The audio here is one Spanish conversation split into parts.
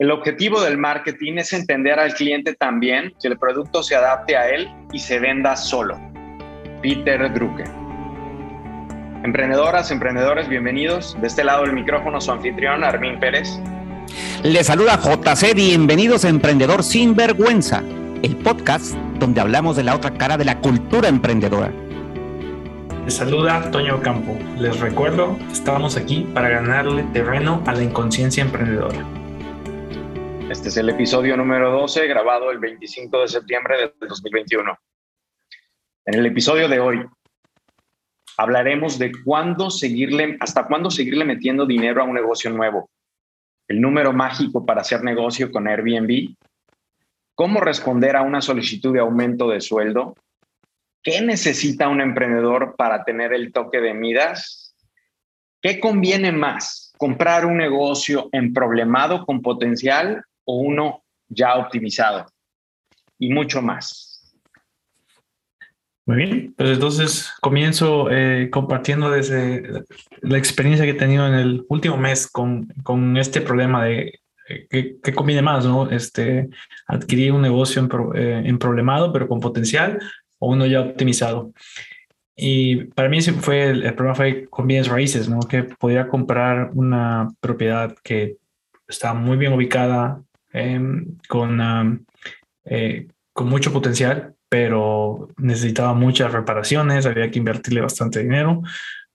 El objetivo del marketing es entender al cliente también, que el producto se adapte a él y se venda solo. Peter Drucker. Emprendedoras, emprendedores, bienvenidos. De este lado del micrófono su anfitrión, Armin Pérez. Le saluda JC, bienvenidos a Emprendedor Sin Vergüenza, el podcast donde hablamos de la otra cara de la cultura emprendedora. Les saluda Toño Campo. Les recuerdo, estábamos aquí para ganarle terreno a la inconsciencia emprendedora. Este es el episodio número 12, grabado el 25 de septiembre del 2021. En el episodio de hoy hablaremos de cuándo seguirle, hasta cuándo seguirle metiendo dinero a un negocio nuevo, el número mágico para hacer negocio con Airbnb, cómo responder a una solicitud de aumento de sueldo, qué necesita un emprendedor para tener el toque de Midas, qué conviene más, comprar un negocio en problemado con potencial o uno ya optimizado y mucho más. Muy bien, pues entonces comienzo eh, compartiendo desde la experiencia que he tenido en el último mes con, este problema de eh, que, conviene más, ¿no? Este, adquirir un negocio en, eh, en, problemado, pero con potencial, o uno ya optimizado. Y para mí fue el, problema fue con bienes raíces, ¿no? Que podía comprar una propiedad que estaba muy bien ubicada, Em, con, eh, con mucho potencial, pero necesitaba muchas reparaciones, había que invertirle bastante dinero,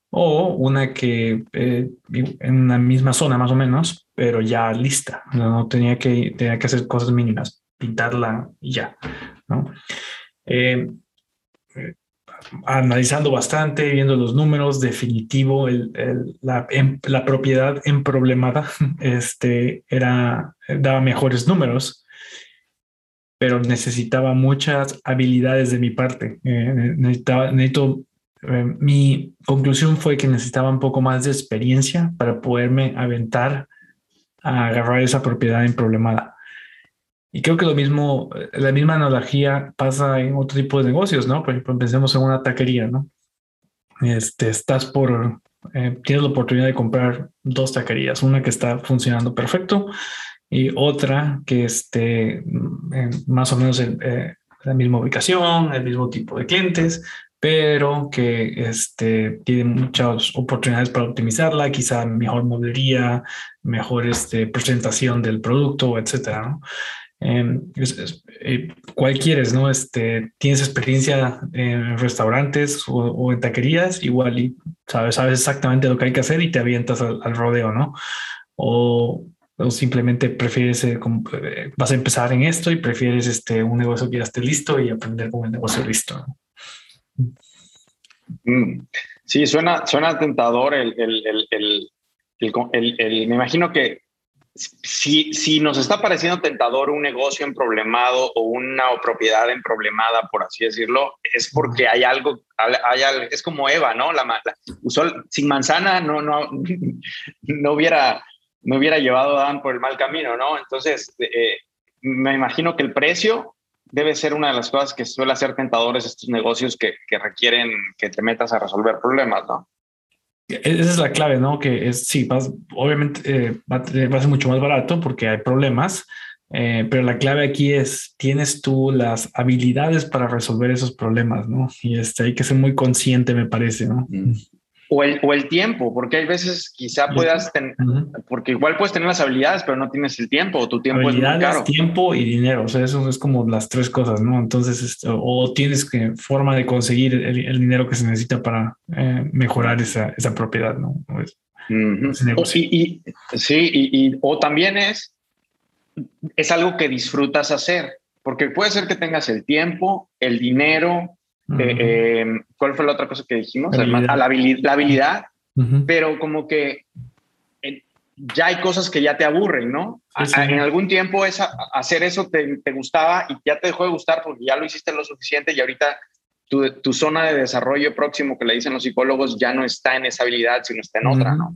o una que eh, en una misma zona más o menos, pero ya lista, no, tenía, que, tenía que hacer cosas mínimas, pintarla y ya. ¿no? Eh, analizando bastante, viendo los números, definitivo, el, la, em, la, propiedad en problemada este, era, daba mejores números, pero necesitaba muchas habilidades de mi parte. Eh, necesitaba, necesito, eh, mi conclusión fue que necesitaba un poco más de experiencia para poderme aventar a agarrar esa propiedad en problemada. Y creo que lo mismo, la misma analogía pasa en otro tipo de negocios, ¿no? Por ejemplo, pensemos en una taquería, ¿no? Este, estás por, eh, tienes la oportunidad de comprar dos taquerías, una que está funcionando perfecto y otra que esté en más o menos en, eh, la misma ubicación, el mismo tipo de clientes, pero que este, tiene muchas oportunidades para optimizarla, quizá mejor modería, mejor este, presentación del producto, etcétera, ¿no? Eh, eh, ¿Cuál quieres, no? Este, ¿Tienes experiencia en restaurantes o, en taquerías? Igual y sabes, sabes exactamente lo que hay que hacer y te avientas al, rodeo, ¿no? O, o simplemente prefieres, eh, eh, vas a empezar en esto y prefieres este, un negocio que ya esté listo y aprender con el negocio listo. Mm. Sí, suena, suena tentador el, el, el, el, me imagino que si, si nos está pareciendo tentador un negocio en problemado o una propiedad en problemada, por así decirlo, es porque hay algo, hay, es como Eva, ¿no? La, usó, sin manzana no, no, no, hubiera, no hubiera llevado a Dan por el mal camino, ¿no? Entonces, eh, me imagino que el precio debe ser una de las cosas que suele hacer tentadores estos negocios que, que requieren que te metas a resolver problemas, ¿no? Esa es la clave, ¿no? Que es, sí, vas, obviamente eh, va, a ser mucho más barato porque hay problemas, eh, pero la clave aquí es, tienes tú las habilidades para resolver esos problemas, ¿no? Y este, hay que ser muy consciente, me parece, ¿no? Mm. O el, o el tiempo, porque hay veces quizá puedas tener, porque igual puedes tener las habilidades, pero no tienes el tiempo, o tu tiempo es muy caro. tiempo y dinero, o sea, eso es como las tres cosas, ¿no? Entonces, este, o tienes que forma de conseguir el, dinero que se necesita para eh, mejorar esa, esa, propiedad, ¿no? o, y, sí, y, o también es, es algo que disfrutas hacer, porque puede ser que tengas el tiempo, el dinero, eh, em, ¿Cuál fue la otra cosa que dijimos? La habilidad, pero como que eh, ya hay cosas que ya te aburren, ¿no? En algún tiempo esa, hacer eso te, te, gustaba y ya te dejó de gustar porque ya lo hiciste lo suficiente y ahorita tu, tu, zona de desarrollo próximo que le dicen los psicólogos ya no está en esa habilidad, sino está en otra, ¿no?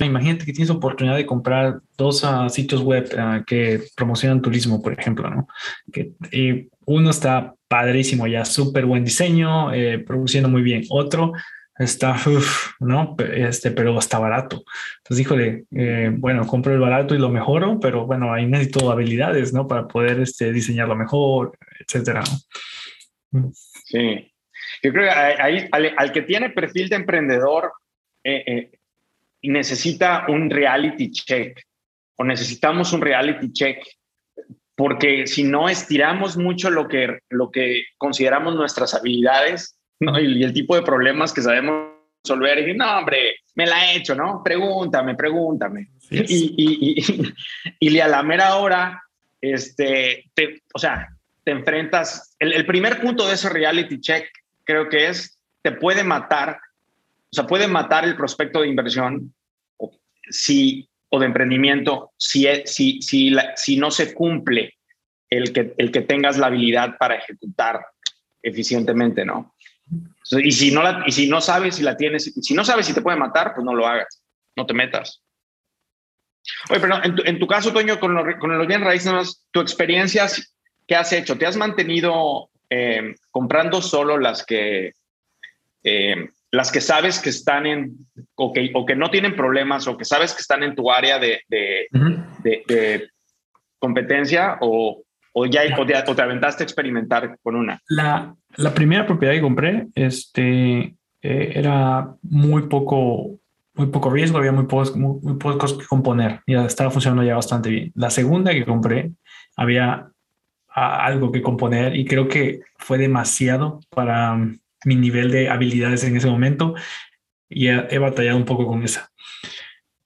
Imagínate que tienes oportunidad de comprar dos ah, sitios web ah, que promocionan turismo, por ejemplo, ¿no? Que, y uno está padrísimo, ya súper buen diseño, eh, produciendo muy bien. Otro está, ¿no? Este, pero está barato. Entonces, híjole, eh, bueno, compro el barato y lo mejoro, pero bueno, ahí necesito habilidades, ¿no? Para poder este, diseñarlo mejor, etcétera. Sí. Yo creo que al, que tiene perfil de emprendedor eh, eh, necesita un reality check o necesitamos un reality check porque si no estiramos mucho lo que, lo que consideramos nuestras habilidades ¿no? y, el tipo de problemas que sabemos resolver, y no, hombre, me la he hecho, ¿no? Pregúntame, pregúntame. Y, y, y, a la mera hora, este, o sea, te enfrentas, el, el primer punto de ese reality check creo que es, te puede matar, o sea, puede matar el prospecto de inversión si o de emprendimiento si, si, si, si no se cumple el que, el que tengas la habilidad para ejecutar eficientemente, ¿no? Y si no, la, y si no sabes si la tienes, si no sabes si te puede matar, pues no lo hagas, no te metas. Oye, pero en tu, en tu caso, Toño, con, con los bien raíces, tu experiencia, ¿qué has hecho? ¿Te has mantenido eh, comprando solo las que, eh, las que sabes que están en, o que, o que no tienen problemas, o que sabes que están en tu área de, de, competencia, o, o ya o te, aventaste a experimentar con una? La, la primera propiedad que compré este, eh, era muy poco, muy poco riesgo, había muy pocos, muy, pocos que componer y estaba funcionando ya bastante bien. La segunda que compré había algo que componer y creo que fue demasiado para mi nivel de habilidades en ese momento y he, batallado un poco con esa.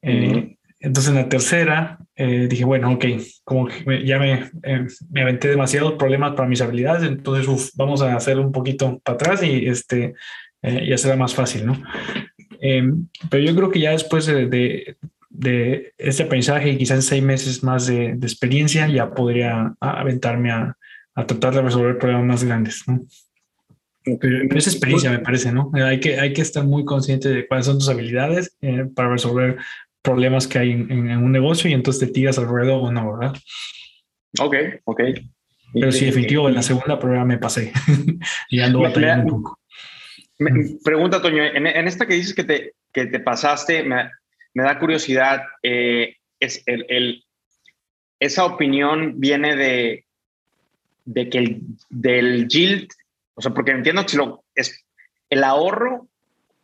Eh, entonces en la tercera eh, dije, bueno, ok, como que ya me, eh, me aventé demasiados problemas para mis habilidades, entonces vamos a hacer un poquito para atrás y este, ya será más fácil, ¿no? pero yo creo que ya después de, de, de este aprendizaje y quizás seis meses más de, de experiencia ya podría aventarme a, a, tratar de resolver problemas más grandes, ¿no? Pero esa experiencia me parece, ¿no? Hay que, hay que estar muy consciente de cuáles son tus habilidades eh, para resolver problemas que hay en, en, un negocio y entonces te tiras al ruedo o no, ¿verdad? Ok, ok. Pero sí, definitivo, en la segunda prueba me pasé y ando batallando un poco. pregunta, Toño, en, en, esta que dices que te, que te pasaste, me, me da curiosidad, eh, es el, esa opinión viene de, de que el, del yield o sea, porque entiendo que lo, es el ahorro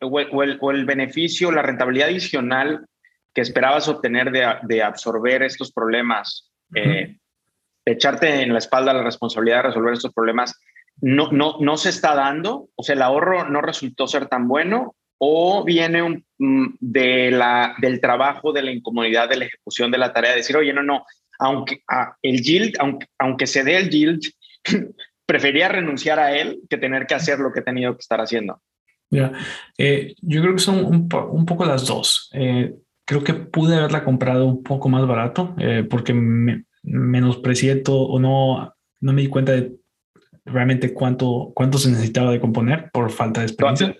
o el, o el, beneficio, la rentabilidad adicional que esperabas obtener de, de absorber estos problemas, eh, echarte en la espalda la responsabilidad de resolver estos problemas, no, no, no se está dando, o sea, el ahorro no resultó ser tan bueno o viene un, mm, de la, del trabajo, de la incomodidad de la ejecución de la tarea, decir, oye, no, no, aunque ah, el yield, aunque, aunque se dé el yield, prefería renunciar a él que tener que hacer lo que he tenido que estar haciendo. Mira, eh, yo creo que son un, un poco las dos. Eh, creo que pude haberla comprado un poco más barato eh, porque me, menosprecié todo o no, no me di cuenta de realmente cuánto, cuánto se necesitaba de componer por falta de experiencia.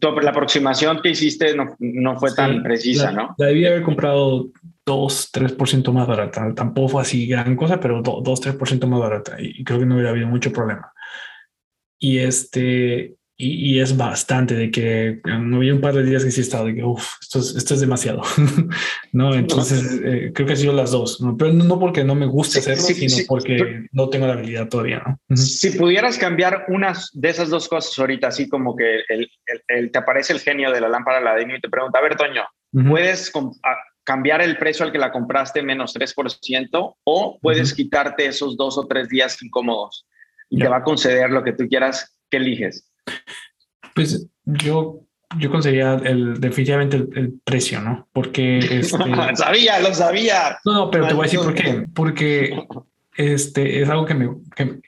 La aproximación que hiciste no, no fue tan precisa, ¿no? La debía haber comprado 2, 3% más barata. Tampoco fue así gran cosa, pero 2, 3% más barata. Y creo que no hubiera habido mucho problema. Y este, y, es bastante de que no había un par de días que sí estaba de que esto es, esto es demasiado. no, entonces eh, creo que ha sido las dos, ¿no? pero no porque no me guste hacerlo, sino porque no tengo la habilidad todavía. ¿no? Si pudieras cambiar unas de esas dos cosas ahorita, así como que el, el, te aparece el genio de la lámpara ladino y te pregunta, a ver, Toño, ¿puedes cambiar el precio al que la compraste menos 3% o puedes quitarte esos dos o tres días incómodos y te va a conceder lo que tú quieras? ¿Qué eliges? Pues yo, yo conseguiría el, definitivamente el, precio, ¿no? Porque... Este, sabía, lo sabía. No, no, pero te voy a decir por qué. Porque este, es algo que me,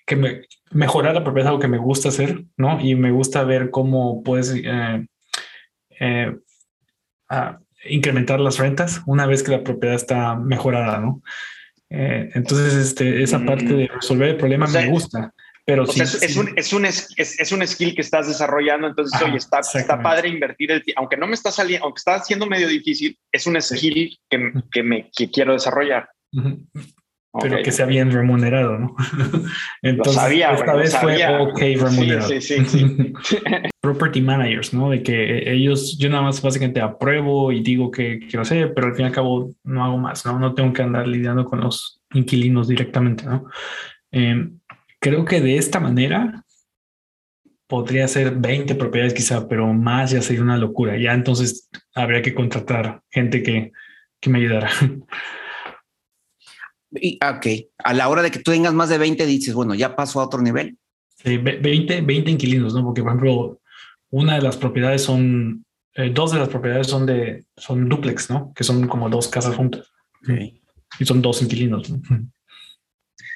que, me mejorar la propiedad es algo que me gusta hacer, ¿no? Y me gusta ver cómo puedes eh, eh, incrementar las rentas una vez que la propiedad está mejorada, ¿no? Eh, entonces, este, esa parte de resolver el problema me gusta. Pero sí, es, un, es, un, es, es, un skill que estás desarrollando, entonces, oye, está, está padre invertir el tiempo, aunque no me está saliendo, aunque está siendo medio difícil, es un skill que, que me que quiero desarrollar. pero que sea bien remunerado, ¿no? Entonces, sabía, esta vez fue ok remunerado. Sí, sí, sí, Property managers, ¿no? De que ellos, yo nada más básicamente apruebo y digo que quiero hacer, pero al fin y al cabo no hago más, ¿no? No tengo que andar lidiando con los inquilinos directamente, ¿no? Em, creo que de esta manera podría ser 20 propiedades quizá, pero más ya sería una locura. Ya entonces habría que contratar gente que, que me ayudara. Y, ok, a la hora de que tú tengas más de 20, dices, bueno, ya paso a otro nivel. Sí, 20, 20 inquilinos, ¿no? Porque, por ejemplo, una de las propiedades son, eh, dos de las propiedades son de, son duplex, ¿no? Que son como dos casas juntas. Y son dos inquilinos.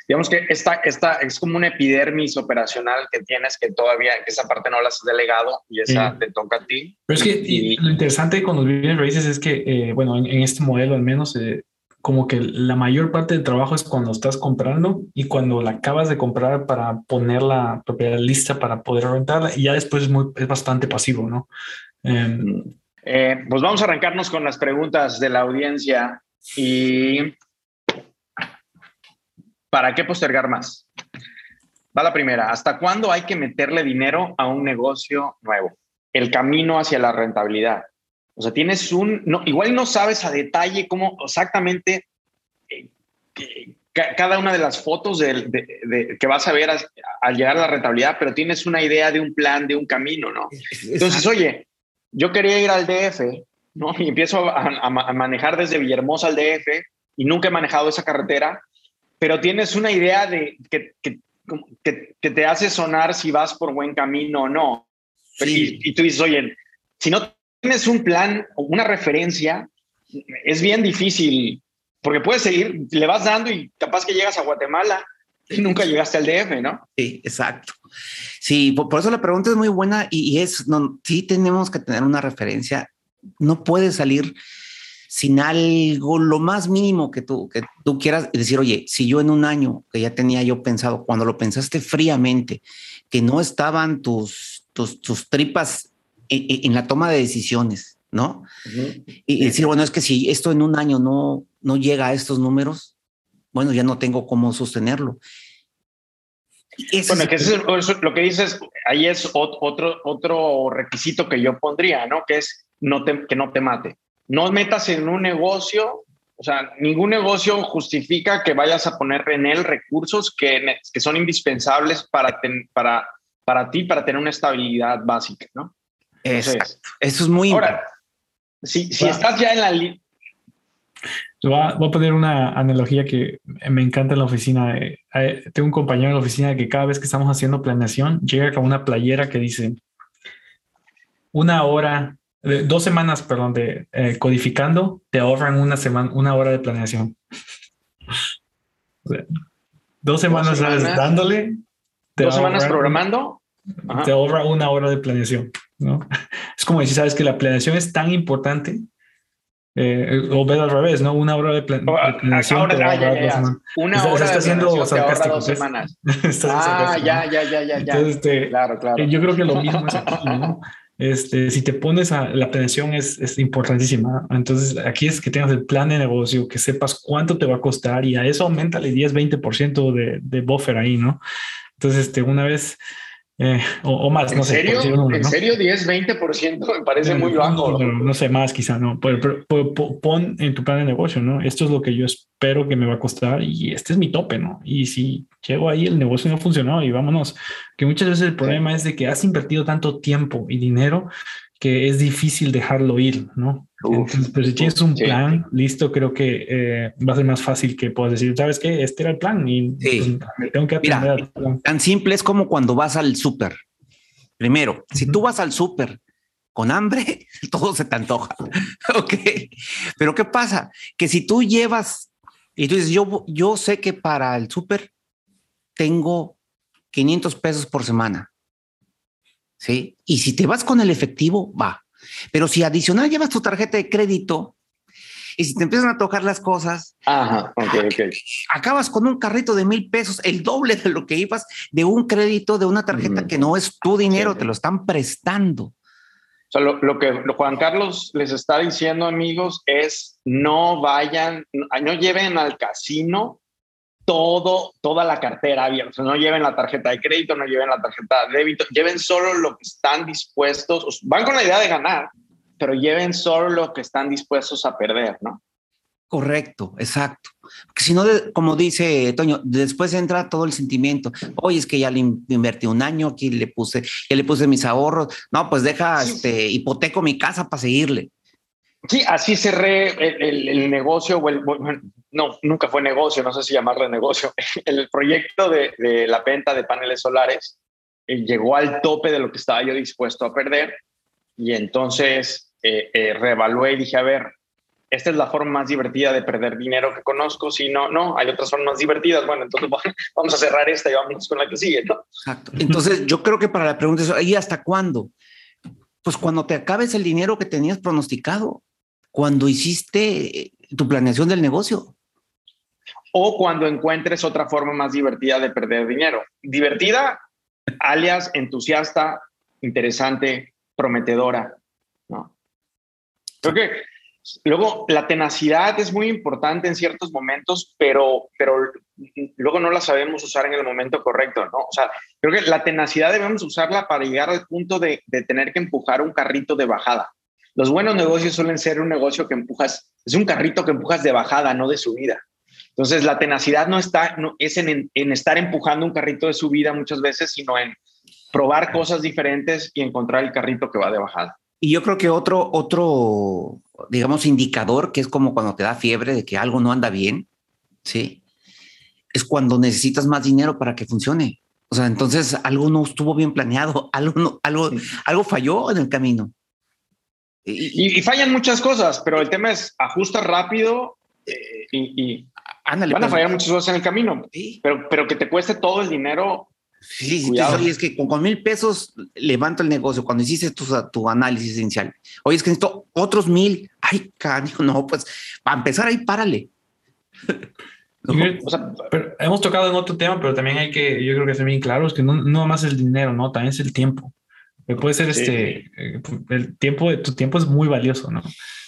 Digamos que esta, esta es como una epidermis operacional que tienes que todavía, que esa parte no la has delegado y esa te toca a ti. Pero es que lo interesante con los bienes raíces es que, eh, bueno, en, este modelo al menos, eh, como que la mayor parte del trabajo es cuando estás comprando y cuando la acabas de comprar para poner la propiedad lista para poder rentarla y ya después es, muy, es bastante pasivo, ¿no? Em, eh, pues vamos a arrancarnos con las preguntas de la audiencia y ¿para qué postergar más? Va la primera, ¿hasta cuándo hay que meterle dinero a un negocio nuevo? El camino hacia la rentabilidad. O sea, tienes un, no, igual no sabes a detalle cómo exactamente eh, cada una de las fotos de, que vas a ver al llegar a la rentabilidad, pero tienes una idea de un plan, de un camino, ¿no? Entonces, oye, yo quería ir al DF, ¿no? Y empiezo a, manejar desde Villahermosa al DF y nunca he manejado esa carretera, pero tienes una idea de que, que, que, te hace sonar si vas por buen camino o no. Y, y, tú dices, oye, si no tienes un plan o una referencia, es bien difícil, porque puedes seguir, le vas dando y capaz que llegas a Guatemala y nunca llegaste al DF, ¿no? Sí, exacto. Sí, por, eso la pregunta es muy buena y, es, no, sí tenemos que tener una referencia. No puedes salir sin algo, lo más mínimo que tú, que tú quieras decir, oye, si yo en un año que ya tenía yo pensado, cuando lo pensaste fríamente, que no estaban tus, tus, tus tripas en, la toma de decisiones, ¿no? y, decir, bueno, es que si esto en un año no, no llega a estos números, bueno, ya no tengo cómo sostenerlo. bueno, que eso, lo que dices, ahí es otro, otro requisito que yo pondría, ¿no? Que es no que no te mate. No metas en un negocio, o sea, ningún negocio justifica que vayas a poner en él recursos que, que son indispensables para, para, para ti, para tener una estabilidad básica, ¿no? Eso es muy Ahora, si, si estás ya en la... Voy a, voy a, poner una analogía que me encanta en la oficina. Eh, tengo un compañero en la oficina que cada vez que estamos haciendo planeación llega con una playera que dice una hora, dos semanas, perdón, de eh, codificando, te ahorran una semana, una hora de planeación. dos semanas, dándole. dos semanas programando. Te ahorra una hora de planeación. ¿no? Es como decir, sabes que la planeación es tan importante, eh, o ver al revés, ¿no? Una hora de, planeación. Ahora, Una hora está, haciendo sarcástico. Dos semanas. ah, ya, ya, ya, ya. Entonces, este, claro, claro. Yo creo que lo mismo es aquí, ¿no? Este, si te pones a la planeación es, es, importantísima. Entonces, aquí es que tengas el plan de negocio, que sepas cuánto te va a costar y a eso aumentale 10, 20% de, de buffer ahí, ¿no? Entonces, este, una vez eh, o, más, no sé. ¿En serio 10, 20%? Me parece muy bajo. No, sé, más quizá, ¿no? Pero, pon en tu plan de negocio, ¿no? Esto es lo que yo espero que me va a costar y este es mi tope, ¿no? Y si llego ahí, el negocio no funcionó y vámonos. Que muchas veces el problema es de que has invertido tanto tiempo y dinero que es difícil dejarlo ir, ¿no? pero si tienes un plan listo, creo que eh, va a ser más fácil que puedas decir, ¿sabes qué? Este era el plan y pues, tengo que atender Tan simple es como cuando vas al súper. Primero, si tú vas al súper con hambre, todo se te antoja. ok. Pero ¿qué pasa? Que si tú llevas y tú dices, yo, yo sé que para el súper tengo 500 pesos por semana. ¿Sí? Y si te vas con el efectivo, va. Pero si adicional llevas tu tarjeta de crédito y si te empiezan a tocar las cosas, acabas con un carrito de mil pesos, el doble de lo que ibas de un crédito de una tarjeta que no es tu dinero, te lo están prestando. O sea, lo, que Juan Carlos les está diciendo, amigos, es no vayan, no lleven al casino todo, toda la cartera abierta. no lleven la tarjeta de crédito, no lleven la tarjeta de débito, lleven solo lo que están dispuestos. Van con la idea de ganar, pero lleven solo lo que están dispuestos a perder, ¿no? Correcto, exacto. Porque si no, como dice Toño, después entra todo el sentimiento. Oye, es que ya le invertí un año, aquí le puse, ya le puse mis ahorros. No, pues deja, este, hipoteco mi casa para seguirle. Sí, así cerré el, negocio, o el, no, nunca fue negocio, no sé si llamarle negocio. El proyecto de, la venta de paneles solares eh, llegó al tope de lo que estaba yo dispuesto a perder y entonces eh, eh, reevalué y dije, a ver, esta es la forma más divertida de perder dinero que conozco, si no, no, hay otras formas divertidas, bueno, entonces vamos a cerrar esta y vamos con la que sigue, ¿no? Exacto. Entonces yo creo que para la pregunta es, ¿y hasta cuándo? Pues cuando te acabes el dinero que tenías pronosticado, cuando hiciste tu planeación del negocio. O cuando encuentres otra forma más divertida de perder dinero. Divertida, alias entusiasta, interesante, prometedora, ¿no? Creo que Luego, la tenacidad es muy importante en ciertos momentos, pero, pero luego no la sabemos usar en el momento correcto, ¿no? O sea, creo que la tenacidad debemos usarla para llegar al punto de, de tener que empujar un carrito de bajada. Los buenos negocios suelen ser un negocio que empujas, es un carrito que empujas de bajada, no de subida. Entonces, la tenacidad no está, no, es en, en estar empujando un carrito de subida muchas veces, sino en probar cosas diferentes y encontrar el carrito que va de bajada. Y yo creo que otro, otro, digamos, indicador que es como cuando te da fiebre de que algo no anda bien, ¿sí? Es cuando necesitas más dinero para que funcione. O sea, entonces algo no estuvo bien planeado, algo, algo, algo falló en el camino. Y, fallan muchas cosas, pero el tema es ajusta rápido eh, y, van a pues. fallar muchas cosas en el camino, pero, pero que te cueste todo el dinero Sí, sí, es que con, mil pesos levanto el negocio. Cuando hiciste tu, tu análisis inicial, oye, es que necesito otros mil. Ay, carajo, no, pues para empezar ahí, párale. hemos tocado en otro tema, pero también hay que, yo creo que ser bien claro, es que no, no más el dinero, no, también es el tiempo. Puede ser este, eh, el tiempo de tu tiempo es muy valioso, ¿no?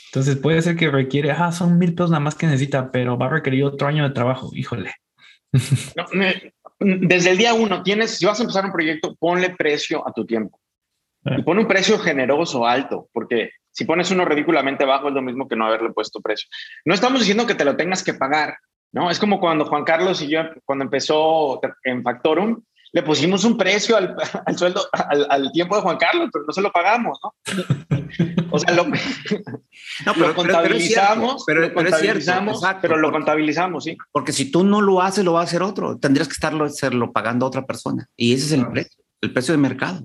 Entonces puede ser que requiere, ah, son mil pesos nada más que necesita, pero va a requerir otro año de trabajo, híjole. No, me, desde el día uno tienes, si vas a empezar un proyecto, ponle precio a tu tiempo. Ah. Y pon un precio generoso, alto, porque si pones uno ridículamente bajo es lo mismo que no haberle puesto precio. No estamos diciendo que te lo tengas que pagar, ¿no? Es como cuando Juan Carlos y yo, cuando empezó en Factorum, le pusimos un precio al, sueldo, al, tiempo de Juan Carlos, pero no se lo pagamos, ¿no? O sea, lo, no, contabilizamos, pero, lo contabilizamos, pero, lo contabilizamos, sí. Porque si tú no lo haces, lo va a hacer otro. Tendrías que estarlo hacerlo pagando a otra persona. Y ese es el precio, el precio de mercado.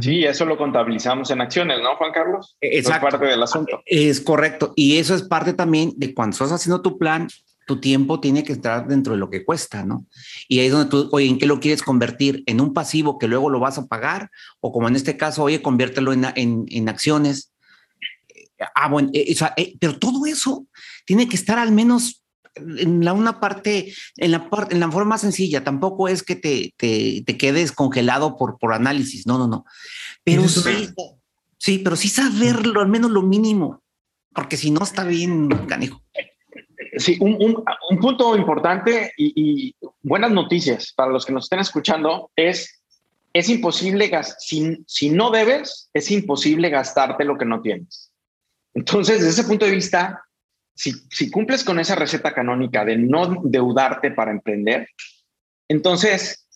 Sí, eso lo contabilizamos en acciones, ¿no, Juan Carlos? Exacto. Es parte del asunto. Es correcto. Y eso es parte también de cuando estás haciendo tu plan, tu tiempo tiene que estar dentro de lo que cuesta, ¿no? Y ahí es donde tú, oye, ¿en qué lo quieres convertir? ¿En un pasivo que luego lo vas a pagar? O como en este caso, oye, conviértelo en, en, en acciones. Ah, bueno, eh, eh, pero todo eso tiene que estar al menos en la una parte, en la parte, en la forma sencilla. Tampoco es que te, te, te quedes congelado por, por análisis. No, no, no. Pero sí, sí, pero sí saberlo, al menos lo mínimo, porque si no está bien, canijo. Sí, un, un, punto importante y, buenas noticias para los que nos estén escuchando es, es imposible, si, si no debes, es imposible gastarte lo que no tienes. Entonces, desde ese punto de vista, si, si cumples con esa receta canónica de no deudarte para emprender, entonces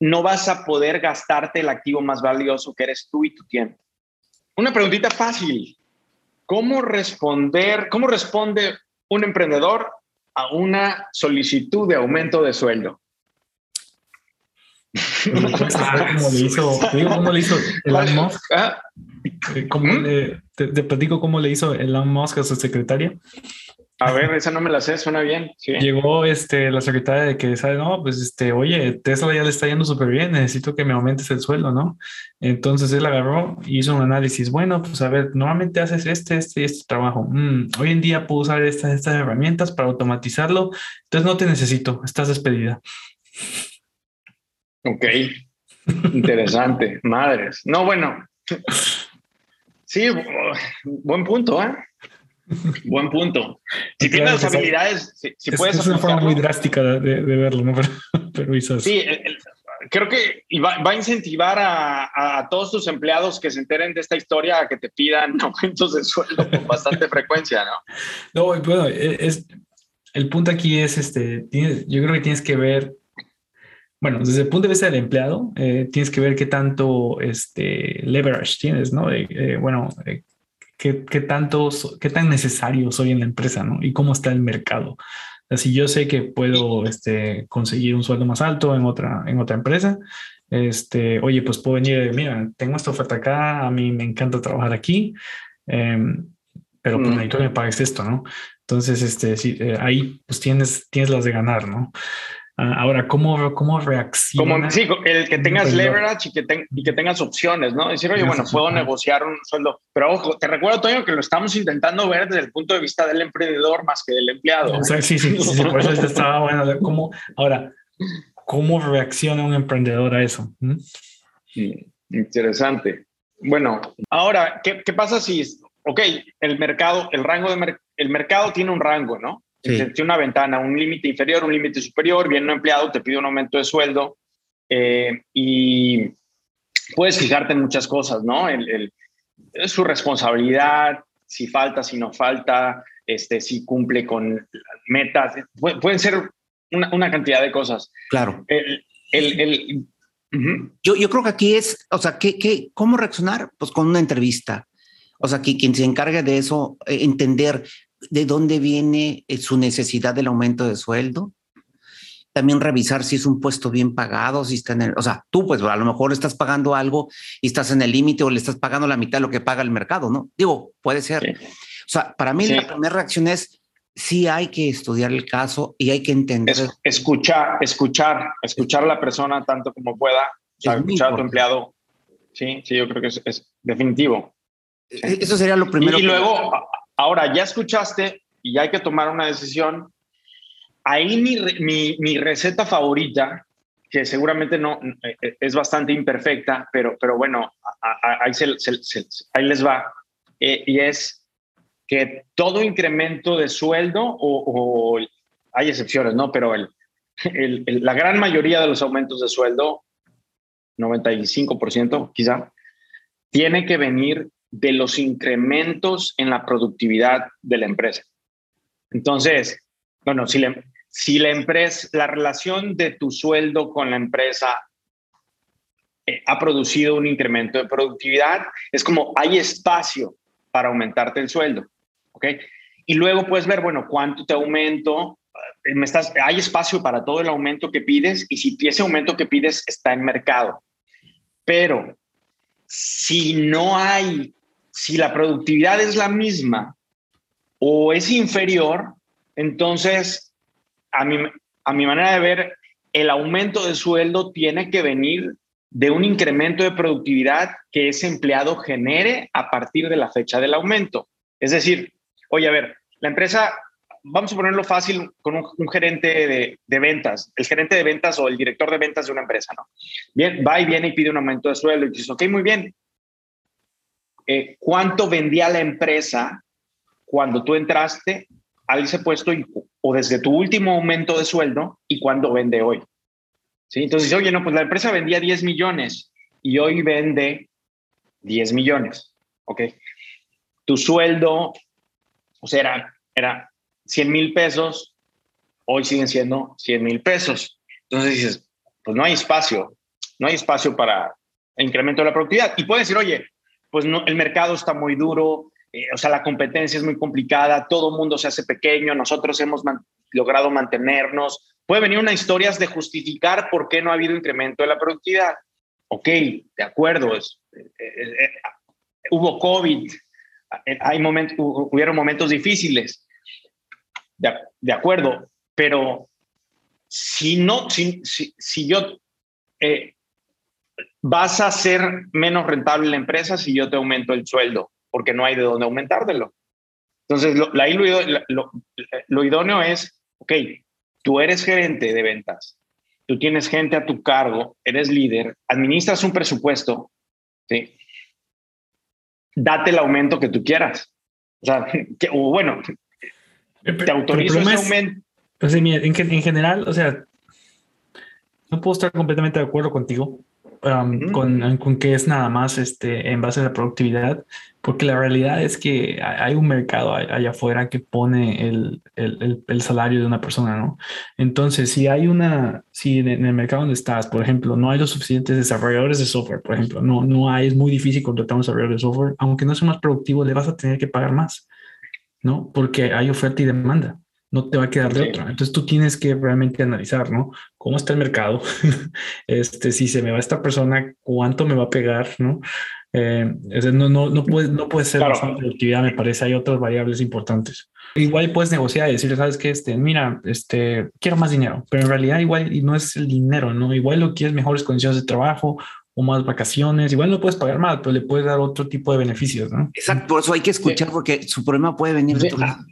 no vas a poder gastarte el activo más valioso que eres tú y tu tiempo. Una preguntita fácil. ¿Cómo responder, cómo responde un emprendedor a una solicitud de aumento de sueldo. ¿Cómo le hizo, cómo le hizo Elon Musk? Ah. Eh, ¿Cómo ¿Mm? le, te, te, platico cómo le hizo Elon Musk a su secretaria. A ver, esa no me la sé, suena bien. Llegó este, la secretaria de que, ¿sabe? No, pues, este, oye, Tesla ya le está yendo súper bien, necesito que me aumentes el sueldo, ¿no? Entonces él agarró y hizo un análisis. Bueno, pues a ver, normalmente haces este, este y este trabajo. Mm, hoy en día puedo usar estas, estas herramientas para automatizarlo, entonces no te necesito, estás despedida. Ok, interesante, madres. No, bueno, sí, buen punto, ¿eh? Buen punto. Si tienes las habilidades, si, puedes. Es una forma muy drástica de, verlo, ¿no? Pero, Sí, creo que va, a incentivar a, a, todos tus empleados que se enteren de esta historia a que te pidan aumentos de sueldo con bastante frecuencia, ¿no? No, bueno, e, es, el punto aquí es, este, yo creo que tienes que ver, bueno, desde el punto de vista del empleado, eh, tienes que ver qué tanto este, leverage tienes, ¿no? Eh, bueno, qué, qué, tanto, qué tan necesario soy en la empresa, ¿no? Y cómo está el mercado. Si yo sé que puedo este, conseguir un sueldo más alto en otra, en otra empresa, este, oye, pues puedo venir, mira, tengo esta oferta acá, a mí me encanta trabajar aquí, em, pero pues necesito que me pagues esto, ¿no? Entonces, este, sí, eh, ahí pues tienes, tienes las de ganar, ¿no? Ah, ahora, ¿cómo, cómo reacciona? Como, sí, el que tengas leverage y que, y que tengas opciones, ¿no? Decir, oye, bueno, puedo negociar un sueldo. Pero ojo, te recuerdo, Toño, que lo estamos intentando ver desde el punto de vista del emprendedor más que del empleado. sí, sí, sí, por eso estaba bueno. ¿Cómo, ahora, ¿cómo reacciona un emprendedor a eso? ¿Mm? Interesante. Bueno, ahora, ¿qué, qué pasa si, ok, el mercado, el rango de el mercado tiene un rango, ¿no? Tiene una ventana, un límite inferior, un límite superior, viene un empleado, te pide un aumento de sueldo eh, y puedes fijarte en muchas cosas, ¿no? El, su responsabilidad, si falta, si no falta, este, si cumple con metas, pueden ser una, cantidad de cosas. Claro. yo, yo creo que aquí es, o sea, ¿qué, qué, ¿cómo reaccionar? Pues con una entrevista. O sea, que quien se encargue de eso, eh, entender de dónde viene eh, su necesidad del aumento de sueldo. También revisar si es un puesto bien pagado, si está en el, o sea, tú pues a lo mejor estás pagando algo y estás en el límite o le estás pagando la mitad de lo que paga el mercado, ¿no? Digo, puede ser. O sea, para mí la primera reacción es sí hay que estudiar el caso y hay que entender. escuchar, escuchar, escuchar a la persona tanto como pueda, sea, escuchar a tu empleado. Sí, sí, yo creo que es, definitivo. E-, eso sería lo primero. Y, luego, Ahora, ya escuchaste y hay que tomar una decisión. Ahí mi, mi, receta favorita, que seguramente no eh, eh, es bastante imperfecta, pero, pero bueno, ahí, ahí les va, eh, y es que todo incremento de sueldo, o, hay excepciones, ¿no? Pero el, la gran mayoría de los aumentos de sueldo, 95% quizá, tiene que venir de los incrementos en la productividad de la empresa. Entonces, bueno, si la, empresa, la relación de tu sueldo con la empresa eh, ha producido un incremento de productividad, es como hay espacio para aumentarte el sueldo, ¿ok? Y luego puedes ver, bueno, cuánto te aumento, eh, me estás, hay espacio para todo el aumento que pides y si ese aumento que pides está en mercado. Pero si no hay si la productividad es la misma o es inferior, entonces a mi, a mi manera de ver, el aumento de sueldo tiene que venir de un incremento de productividad que ese empleado genere a partir de la fecha del aumento. Es decir, oye, a ver, la empresa, vamos a ponerlo fácil con un, gerente de, ventas, el gerente de ventas o el director de ventas de una empresa, ¿no? Bien, va y viene y pide un aumento de sueldo y dice, ok, muy bien, eh, cuánto vendía la empresa cuando tú entraste a ese puesto o desde tu último aumento de sueldo y cuánto vende hoy. ¿Sí? Entonces, oye, no, pues la empresa vendía 10 millones y hoy vende 10 millones. ¿Ok? Tu sueldo, o sea, era, era 100 mil pesos, hoy siguen siendo 100 mil pesos. Entonces dices, pues no hay espacio, no hay espacio para incremento de la productividad. Y puedes decir, oye, pues no, el mercado está muy duro, eh, o sea, la competencia es muy complicada, todo mundo se hace pequeño, nosotros hemos logrado mantenernos. Puede venir una historia de justificar por qué no ha habido incremento de la productividad. Ok, de acuerdo, es, eh, eh, hubo COVID, hay momentos, hubieron momentos difíciles, de, de acuerdo, pero si no, si, si, si yo vas a ser menos rentable la empresa si yo te aumento el sueldo, porque no hay de dónde aumentártelo. Entonces, lo, lo, lo, idóneo es, ok, tú eres gerente de ventas, tú tienes gente a tu cargo, eres líder, administras un presupuesto, ¿sí? date el aumento que tú quieras. O sea, que, o bueno, te autorizo ese aumento. Pues, en, en general, o sea, no puedo estar completamente de acuerdo contigo um, con, con, que es nada más este, en base a la productividad, porque la realidad es que hay un mercado allá afuera que pone el, el, el, salario de una persona, ¿no? Entonces, si hay una, si en el mercado donde estás, por ejemplo, no hay los suficientes desarrolladores de software, por ejemplo, no, no hay, es muy difícil contratar un desarrollador de software, aunque no sea más productivo, le vas a tener que pagar más, ¿no? Porque hay oferta y demanda no te va a quedar de otra. Entonces tú tienes que realmente analizar, ¿no? ¿Cómo está el mercado? este, si se me va esta persona, ¿cuánto me va a pegar? ¿No? Eh, no, no, no, puede, no puede ser claro. productividad, me parece. Hay otras variables importantes. Igual puedes negociar y decirle, sabes que este, mira, este, quiero más dinero, pero en realidad igual y no es el dinero, ¿no? Igual lo quieres mejores condiciones de trabajo o más vacaciones. Igual no puedes pagar más, pero le puedes dar otro tipo de beneficios, ¿no? Exacto, por eso hay que escuchar porque su problema puede venir de tu lado.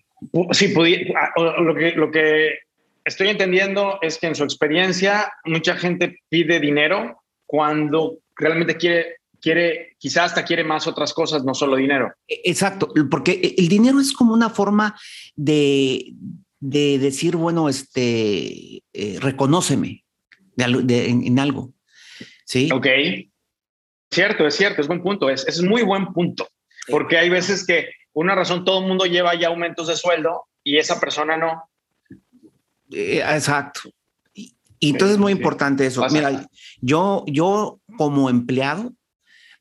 Sí, lo que, lo que estoy entendiendo es que en su experiencia mucha gente pide dinero cuando realmente quiere, quiere, quizás hasta quiere más otras cosas, no solo dinero. E, exacto, porque el dinero es como una forma de, de decir, bueno, este, eh, reconóceme de, en, algo. Sí. Ok. Cierto, es cierto, es buen punto, es, es muy buen punto, porque hay veces que una razón, todo el mundo lleva ya aumentos de sueldo y esa persona no. Eh, exacto. Y, entonces es muy importante eso. Mira, yo, yo como empleado,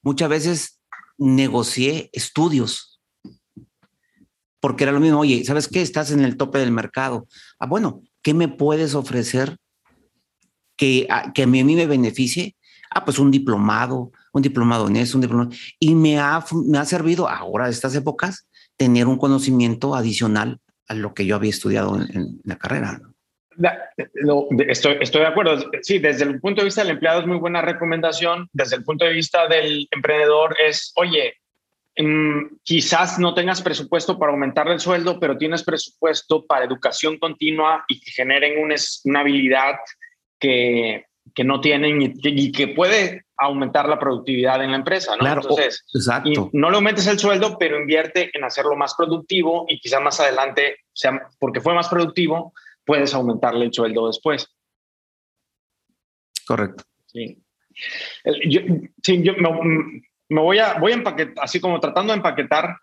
muchas veces negocié estudios. Porque era lo mismo, oye, ¿sabes qué? Estás en el tope del mercado. Ah, bueno, ¿qué me puedes ofrecer que, que a mí me beneficie? Ah, pues un diplomado, un diplomado en eso, un diplomado. Y me ha, me ha servido ahora, estas épocas, tener un conocimiento adicional a lo que yo había estudiado en, la carrera. estoy, estoy de acuerdo. Sí, desde el punto de vista del empleado es muy buena recomendación. Desde el punto de vista del emprendedor es, oye, mm, quizás no tengas presupuesto para aumentar el sueldo, pero tienes presupuesto para educación continua y que generen una, una habilidad que, que no tienen y que, puede aumentar la productividad en la empresa, ¿no? Claro, Entonces, exacto. no le aumentes el sueldo, pero invierte en hacerlo más productivo y quizás más adelante, o sea, porque fue más productivo, puedes aumentarle el sueldo después. Correcto. Sí. Yo, sí, yo me, voy a, voy a empaquetar, así como tratando de empaquetar,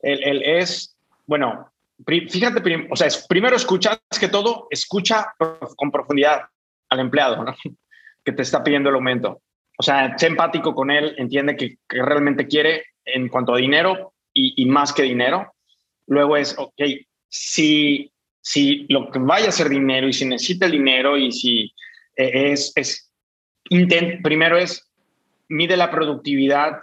el, el es, bueno, fíjate, o sea, es, primero escuchas que todo, escucha con profundidad al empleado, ¿no? que te está pidiendo el aumento. O sea, sé empático con él, entiende que, realmente quiere en cuanto a dinero y, más que dinero. Luego es, ok, si, si lo que vaya a ser dinero y si necesita el dinero y si eh, es, es intent, primero es, mide la productividad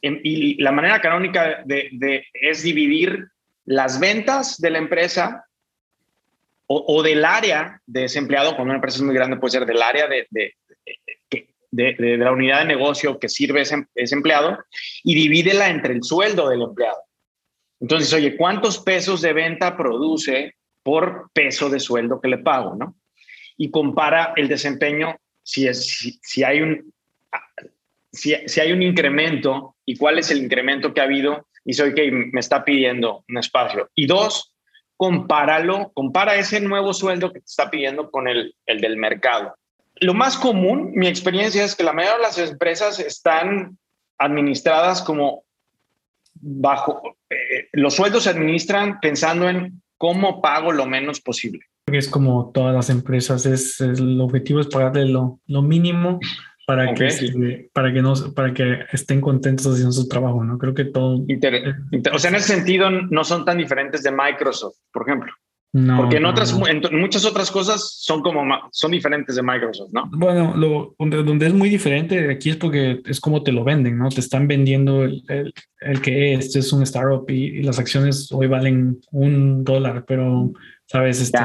y la manera canónica de, de, es dividir las ventas de la empresa o, del área de ese empleado, cuando una empresa es muy grande, puede ser del área de, de, de la unidad de negocio que sirve ese, empleado y divídela entre el sueldo del empleado. Entonces, oye, ¿cuántos pesos de venta produce por peso de sueldo que le pago? ¿no? Y compara el desempeño si, es, si, hay un, si, si, hay un incremento y cuál es el incremento que ha habido y soy que me está pidiendo un espacio. Y dos, compáralo, compara ese nuevo sueldo que te está pidiendo con el, el del mercado. Lo más común, mi experiencia es que la mayoría de las empresas están administradas como bajo, eh, los sueldos se administran pensando en cómo pago lo menos posible. Es como todas las empresas, es, el objetivo es pagarle lo, lo mínimo para que este, para que no para que estén contentos haciendo su trabajo no creo que todo o sea en ese sentido no son tan diferentes de Microsoft por ejemplo no, porque en otras en muchas otras cosas son como son diferentes de Microsoft no bueno lo donde, es muy diferente aquí es porque es como te lo venden no te están vendiendo el, el, que este es un startup y, las acciones hoy valen un dólar pero sabes este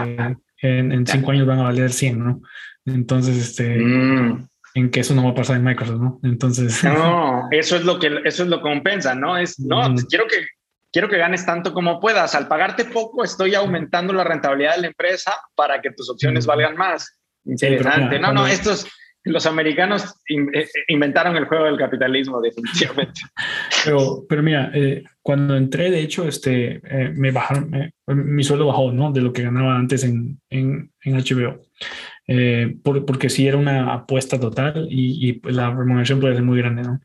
en, en cinco años van a valer 100 no entonces este mm. en que eso no va a pasar en Microsoft, ¿no? Entonces. No, eso es lo que, eso es lo que compensa, ¿no? Es, no, quiero que, quiero que ganes tanto como puedas. Al pagarte poco, estoy aumentando la rentabilidad de la empresa para que tus opciones valgan más. Interesante. no, no, esto es, los americanos eh, inventaron el juego del capitalismo, definitivamente. Pero, pero mira, eh, cuando entré, de hecho, este, eh, me bajaron, mi sueldo bajó, ¿no? De lo que ganaba antes en, en, en HBO. porque sí era una apuesta total y, y pues, la remuneración puede ser muy grande, ¿no?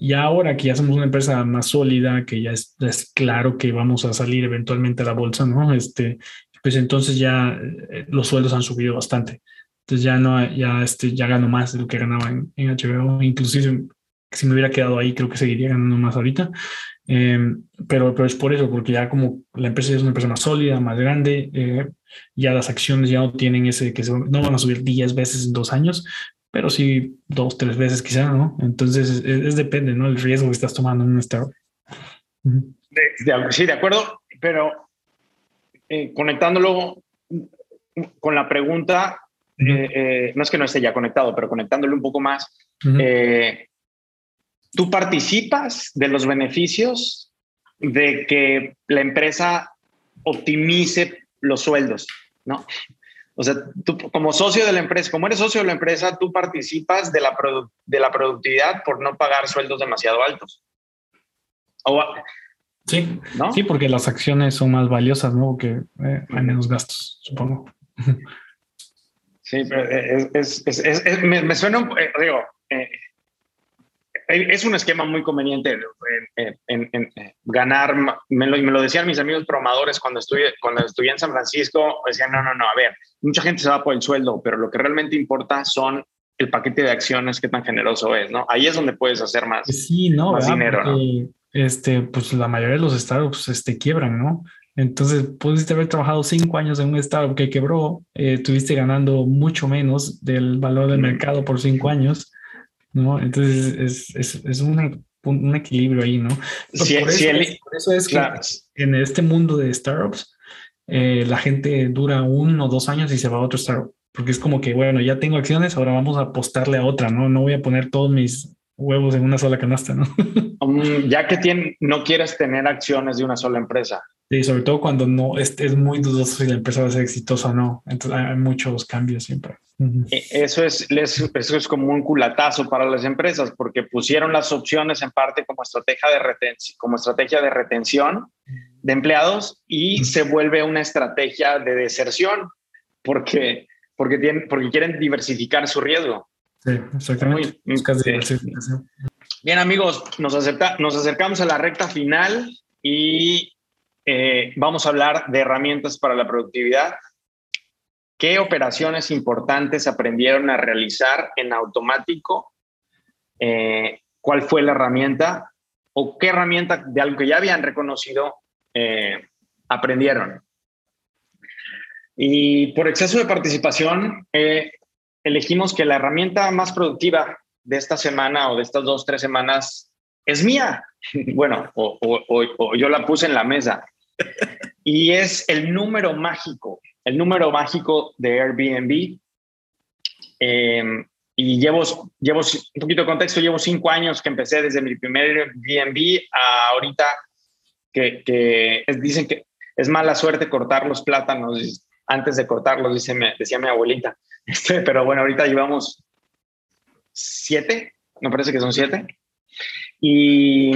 Y ahora que ya somos una empresa más sólida, que ya es, es, claro que vamos a salir eventualmente a la bolsa, ¿no? Este, pues entonces ya los sueldos han subido bastante. Entonces ya no, ya, este, ya gano más de lo que ganaba en, en HBO. Inclusive si me hubiera quedado ahí, creo que seguiría ganando más ahorita. Em, pero, pero es por eso, porque ya como la empresa es una empresa más sólida, más grande, eh, ya las acciones ya no tienen ese que no van a subir 10 veces en dos años, pero sí dos, tres veces quizá, ¿no? Entonces es, depende, ¿no? El riesgo que estás tomando en un startup. sí, de acuerdo, pero eh, conectándolo con la pregunta, eh, eh, no es que no esté ya conectado, pero conectándole un poco más, eh, tú participas de los beneficios de que la empresa optimice los sueldos, ¿no? O sea, tú como socio de la empresa, como eres socio de la empresa, tú participas de la, de la productividad por no pagar sueldos demasiado altos. sí, ¿no? sí, porque las acciones son más valiosas, ¿no? Que hay menos gastos, supongo. Sí, es, es, es, me, suena, eh, digo, eh, es un esquema muy conveniente en, ganar, me lo, me lo, decían mis amigos programadores cuando estuve, cuando estudié en San Francisco, decían, no, no, no, a ver, mucha gente se va por el sueldo, pero lo que realmente importa son el paquete de acciones, qué tan generoso es, ¿no? Ahí es donde puedes hacer más, sí, no, más dinero, ¿no? Este, pues la mayoría de los startups este, quiebran, ¿no? Entonces, pudiste haber trabajado cinco años en un startup que quebró, eh, estuviste ganando mucho menos del valor del mercado por cinco años, ¿no? Entonces, es, es, es un, un, equilibrio ahí, ¿no? por, eso, es, que en este mundo de startups, eh, la gente dura uno o dos años y se va a otro startup, porque es como que, bueno, ya tengo acciones, ahora vamos a apostarle a otra, ¿no? No voy a poner todos mis huevos en una sola canasta, ¿no? Um, ya que tiene, no quieres tener acciones de una sola empresa. Sí, sobre todo cuando no es, es, muy dudoso si la empresa va a ser exitosa o no. Entonces hay muchos cambios siempre. E, eso es, eso es como un culatazo para las empresas porque pusieron las opciones en parte como estrategia de retención, como estrategia de retención de empleados y se vuelve una estrategia de deserción porque, porque, tienen, porque quieren diversificar su riesgo. Sí, exactamente. Bien, amigos, nos, acepta, nos acercamos a la recta final y eh, vamos a hablar de herramientas para la productividad. ¿Qué operaciones importantes aprendieron a realizar en automático? Eh, ¿Cuál fue la herramienta? ¿O qué herramienta de algo que ya habían reconocido eh, aprendieron? Y por exceso de participación, elegimos que la herramienta más productiva de esta semana o de estas dos, tres semanas es mía. Bueno, o, yo la puse en la mesa. Y es el número mágico, el número mágico de Airbnb. Em, y llevo, llevo un poquito de contexto, llevo cinco años que empecé desde mi primer Airbnb a ahorita que, que dicen que es mala suerte cortar los plátanos antes de cortarlos, dice, me, decía mi abuelita. Este, pero bueno, ahorita llevamos siete, me parece que son siete. Y,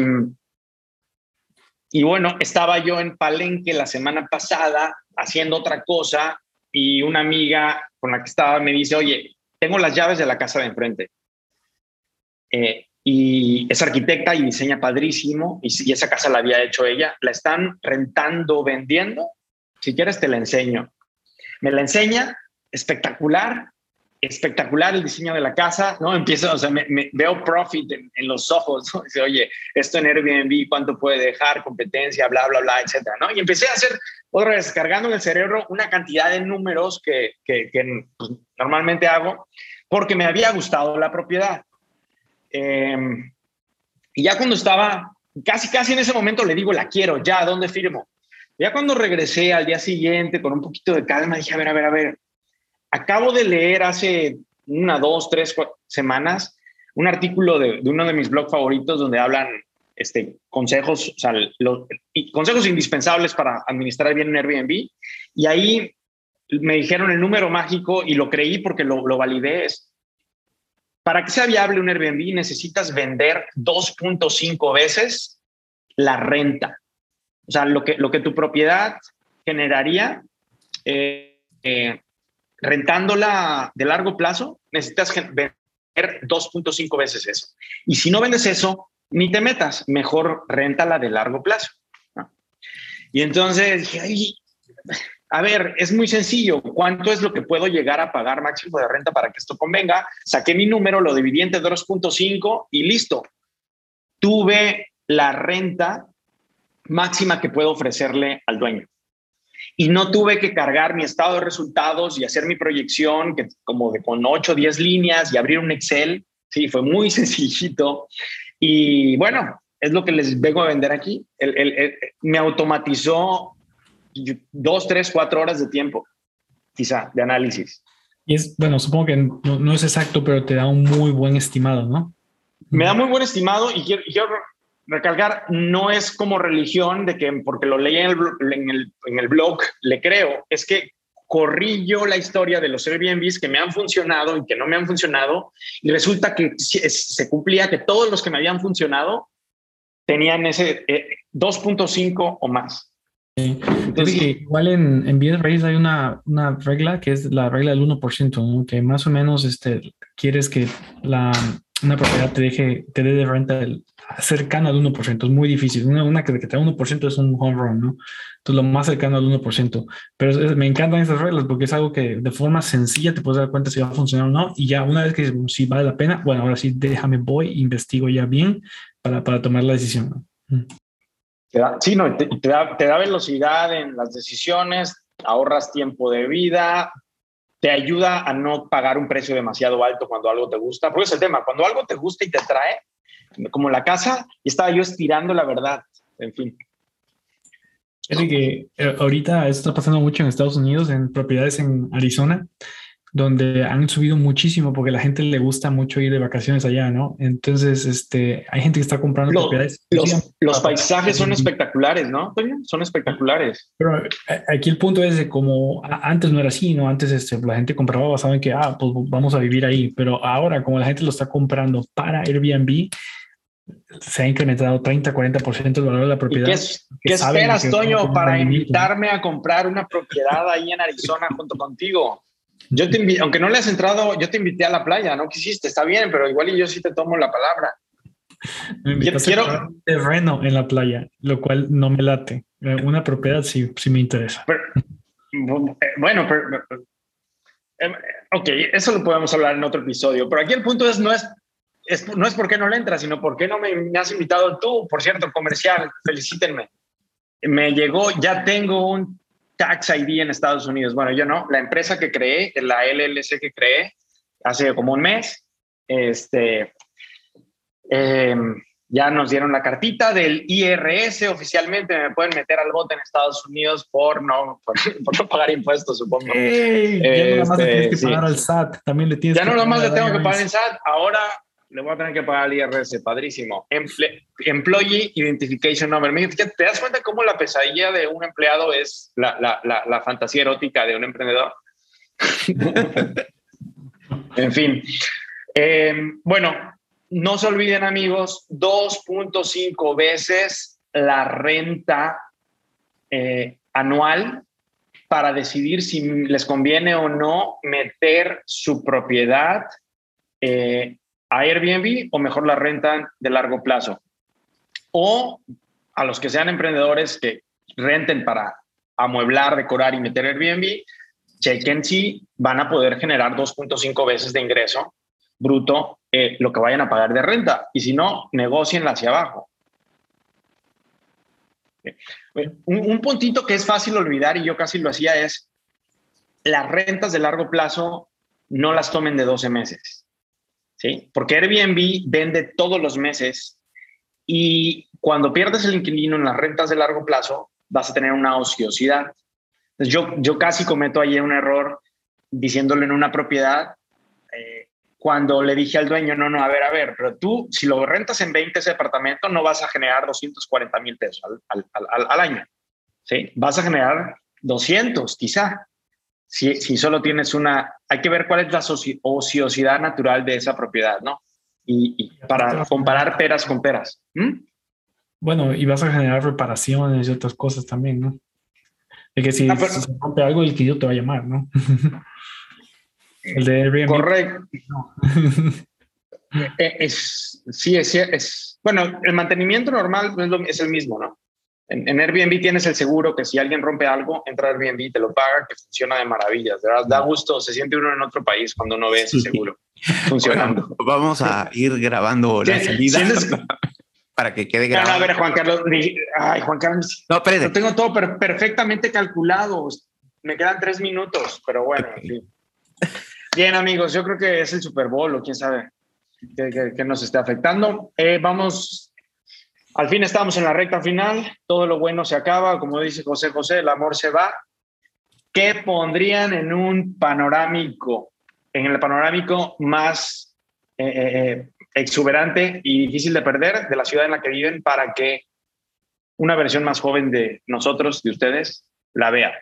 y bueno, estaba yo en Palenque la semana pasada haciendo otra cosa y una amiga con la que estaba me dice, oye, tengo las llaves de la casa de enfrente. Eh, y es arquitecta y diseña padrísimo y, y, esa casa la había hecho ella. La están rentando, vendiendo. Si quieres te la enseño. Me la enseña, espectacular espectacular el diseño de la casa, ¿no? Empiezo, o sea, me, veo profit en, los ojos, ¿no? Dice, oye, esto en Airbnb, ¿cuánto puede dejar? Competencia, bla, bla, bla, etcétera, ¿no? Y empecé a hacer, otra vez, cargando en el cerebro una cantidad de números que, que, pues, normalmente hago porque me había gustado la propiedad. Em, y ya cuando estaba, casi, casi en ese momento le digo, la quiero, ya, ¿dónde firmo? Ya cuando regresé al día siguiente con un poquito de calma, dije, a ver, a ver, a ver, acabo de leer hace una, dos, tres semanas un artículo de, uno de mis blogs favoritos donde hablan este, consejos, o sea, los, consejos indispensables para administrar bien un Airbnb. Y ahí me dijeron el número mágico y lo creí porque lo, lo validé. Es para que sea viable un Airbnb necesitas vender 2.5 veces la renta. O sea, lo que, lo que tu propiedad generaría eh, eh, rentándola de largo plazo, necesitas vender 2.5 veces eso. Y si no vendes eso, ni te metas, mejor réntala de largo plazo. Y entonces dije, a ver, es muy sencillo. ¿Cuánto es lo que puedo llegar a pagar máximo de renta para que esto convenga? Saqué mi número, lo dividí entre 2.5 y listo. Tuve la renta máxima que puedo ofrecerle al dueño. Y no tuve que cargar mi estado de resultados y hacer mi proyección que como de con 8 o 10 líneas y abrir un Excel. Sí, fue muy sencillito. Y bueno, es lo que les vengo a vender aquí. me automatizó dos, tres, cuatro horas de tiempo, quizá, de análisis. Y es, bueno, supongo que no, es exacto, pero te da un muy buen estimado, ¿no? Me da muy buen estimado y quiero, recalcar, no es como religión de que porque lo leí en el, en el, blog le creo, es que corrí yo la historia de los Airbnbs que me han funcionado y que no me han funcionado y resulta que se cumplía que todos los que me habían funcionado tenían ese 2.5 eh, o más. Entonces, igual en, en bienes raíces hay una, una, regla que es la regla del 1%, que más o menos este, quieres que la, una propiedad te deje, te dé de renta el, cercano al 1%, es muy difícil. Una, una que, que te da 1% es un home run, ¿no? Entonces, lo más cercano al 1%. Pero me encantan esas reglas porque es algo que de forma sencilla te puedes dar cuenta si va a funcionar o no. Y ya una vez que si vale la pena, bueno, ahora sí, déjame, voy, investigo ya bien para, para tomar la decisión. ¿no? Mm. Te sí, no, te, da, te da velocidad en las decisiones, ahorras tiempo de vida, te ayuda a no pagar un precio demasiado alto cuando algo te gusta. Porque es el tema, cuando algo te gusta y te trae, como la casa, y estaba yo estirando la verdad, en fin. Es que eh, ahorita esto está pasando mucho en Estados Unidos, en propiedades en Arizona donde han subido muchísimo porque la gente le gusta mucho ir de vacaciones allá, ¿no? Entonces, este, hay gente que está comprando propiedades. Los, paisajes son espectaculares, ¿no? Son espectaculares. Pero eh, aquí el punto es de como antes no era así, ¿no? Antes este, la gente compraba basado en que, ah, pues vamos a vivir ahí, pero ahora como la gente lo está comprando para Airbnb, se ha incrementado 30, 40% el valor de la propiedad. ¿Qué, esperas, Toño, para invitarme a comprar una propiedad ahí en Arizona junto contigo? Yo te invité, aunque no le has entrado, yo te invité a la playa, no quisiste, está bien, pero igual y yo sí te tomo la palabra. Me quiero un terreno en la playa, lo cual no me late. Eh, una propiedad sí, sí me interesa. Eh, bueno, pero, eh, ok, eso lo podemos hablar en otro episodio, pero aquí el punto es no es, no es por qué no le entras, sino por qué no me, me has invitado tú. Por cierto, comercial, felicítenme. Me llegó, ya tengo un Tax ID en Estados Unidos. Bueno, yo no, la empresa que creé, la LLC que creé hace como un mes, este, em, ya nos dieron la cartita del IRS oficialmente, me pueden meter al bote en Estados Unidos por no, por, no pagar impuestos, supongo. ya no más le tienes que este, pagar al SAT, también le tienes Ya no más le tengo que pagar al SAT, ahora le voy a tener que pagar el IRS, padrísimo. Employee Identification Number. ¿Te das cuenta cómo la pesadilla de un empleado es la, la, la, fantasía erótica de un emprendedor? en fin. Em, bueno, no se olviden amigos, 2.5 veces la renta eh, anual para decidir si les conviene o no meter su propiedad eh, a Airbnb o mejor la rentan de largo plazo. O a los que sean emprendedores que renten para amueblar, decorar y meter Airbnb, chequen si van a poder generar 2.5 veces de ingreso bruto eh, lo que vayan a pagar de renta. Y si no, negocienla hacia abajo. Un, un puntito que es fácil olvidar y yo casi lo hacía es las rentas de largo plazo no las tomen de 12 meses ¿sí? Porque Airbnb vende todos los meses y cuando pierdes el inquilino en las rentas de largo plazo, vas a tener una ociosidad. yo, yo casi cometo ayer un error diciéndole en una propiedad, eh, cuando le dije al dueño, no, no, a ver, a ver, pero tú, si lo rentas en 20 ese departamento, no vas a generar 240 mil pesos al, al, año, ¿sí? Vas a generar 200 quizá, si, si solo tienes una, hay que ver cuál es la ociosidad natural de esa propiedad, ¿no? Y, para comparar peras con peras. Bueno, y vas a generar reparaciones y otras cosas también, ¿no? De que si, ah, se rompe algo, el yo te va a llamar, ¿no? el de Airbnb. Correcto. Eh, es, sí, es, es, bueno, el mantenimiento normal es, el mismo, ¿no? En, Airbnb tienes el seguro que si alguien rompe algo, entra a Airbnb, te lo paga, que funciona de maravillas. De verdad, da gusto, se siente uno en otro país cuando uno ve ese seguro funcionando. vamos a ir grabando la salida para que quede grabado. a ver, Juan Carlos, ay, Juan Carlos, no, lo tengo todo perfectamente calculado. Me quedan tres minutos, pero bueno, Bien, amigos, yo creo que es el Super Bowl o quién sabe que, nos esté afectando. Eh, vamos, al fin estamos en la recta final, todo lo bueno se acaba, como dice José José, el amor se va. ¿Qué pondrían en un panorámico, en el panorámico más eh, eh, exuberante y difícil de perder de la ciudad en la que viven para que una versión más joven de nosotros, de ustedes, la vea?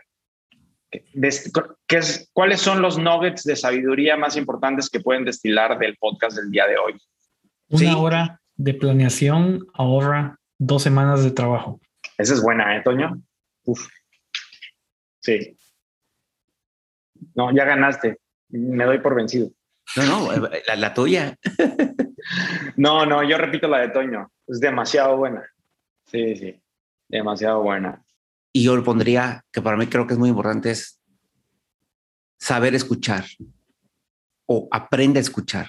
¿Qué es, ¿Cuáles son los nuggets de sabiduría más importantes que pueden destilar del podcast del día de hoy? Una hora de planeación ahorra dos semanas de trabajo. Esa es buena, ¿eh, Toño? Uf. Sí. No, ya ganaste. Me doy por vencido. No, no, la, la tuya. no, no, yo repito la de Toño. Es demasiado buena. Sí, sí. Demasiado buena. Y yo le pondría, que para mí creo que es muy importante, es saber escuchar o aprende a escuchar.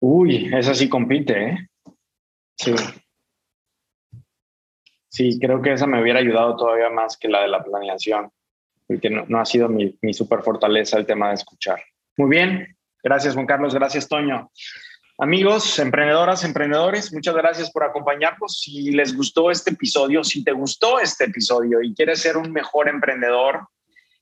Uy, esa sí compite, ¿eh? Sí. Sí, creo que esa me hubiera ayudado todavía más que la de la planeación, porque no, ha sido mi, mi super fortaleza el tema de escuchar. Muy bien, gracias Juan Carlos, gracias Toño. Amigos, emprendedoras, emprendedores, muchas gracias por acompañarnos. Si les gustó este episodio, si te gustó este episodio y quieres ser un mejor emprendedor,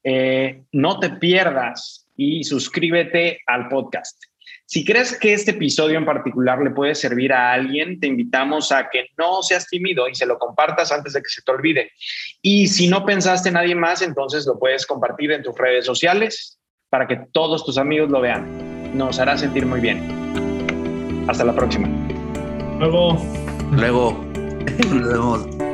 eh, no te pierdas y suscríbete al podcast. Si crees que este episodio en particular le puede servir a alguien, te invitamos a que no seas tímido y se lo compartas antes de que se te olvide. Y si no pensaste en nadie más, entonces lo puedes compartir en tus redes sociales para que todos tus amigos lo vean. Nos hará sentir muy bien. Hasta la próxima. Luego. Luego. Nos vemos.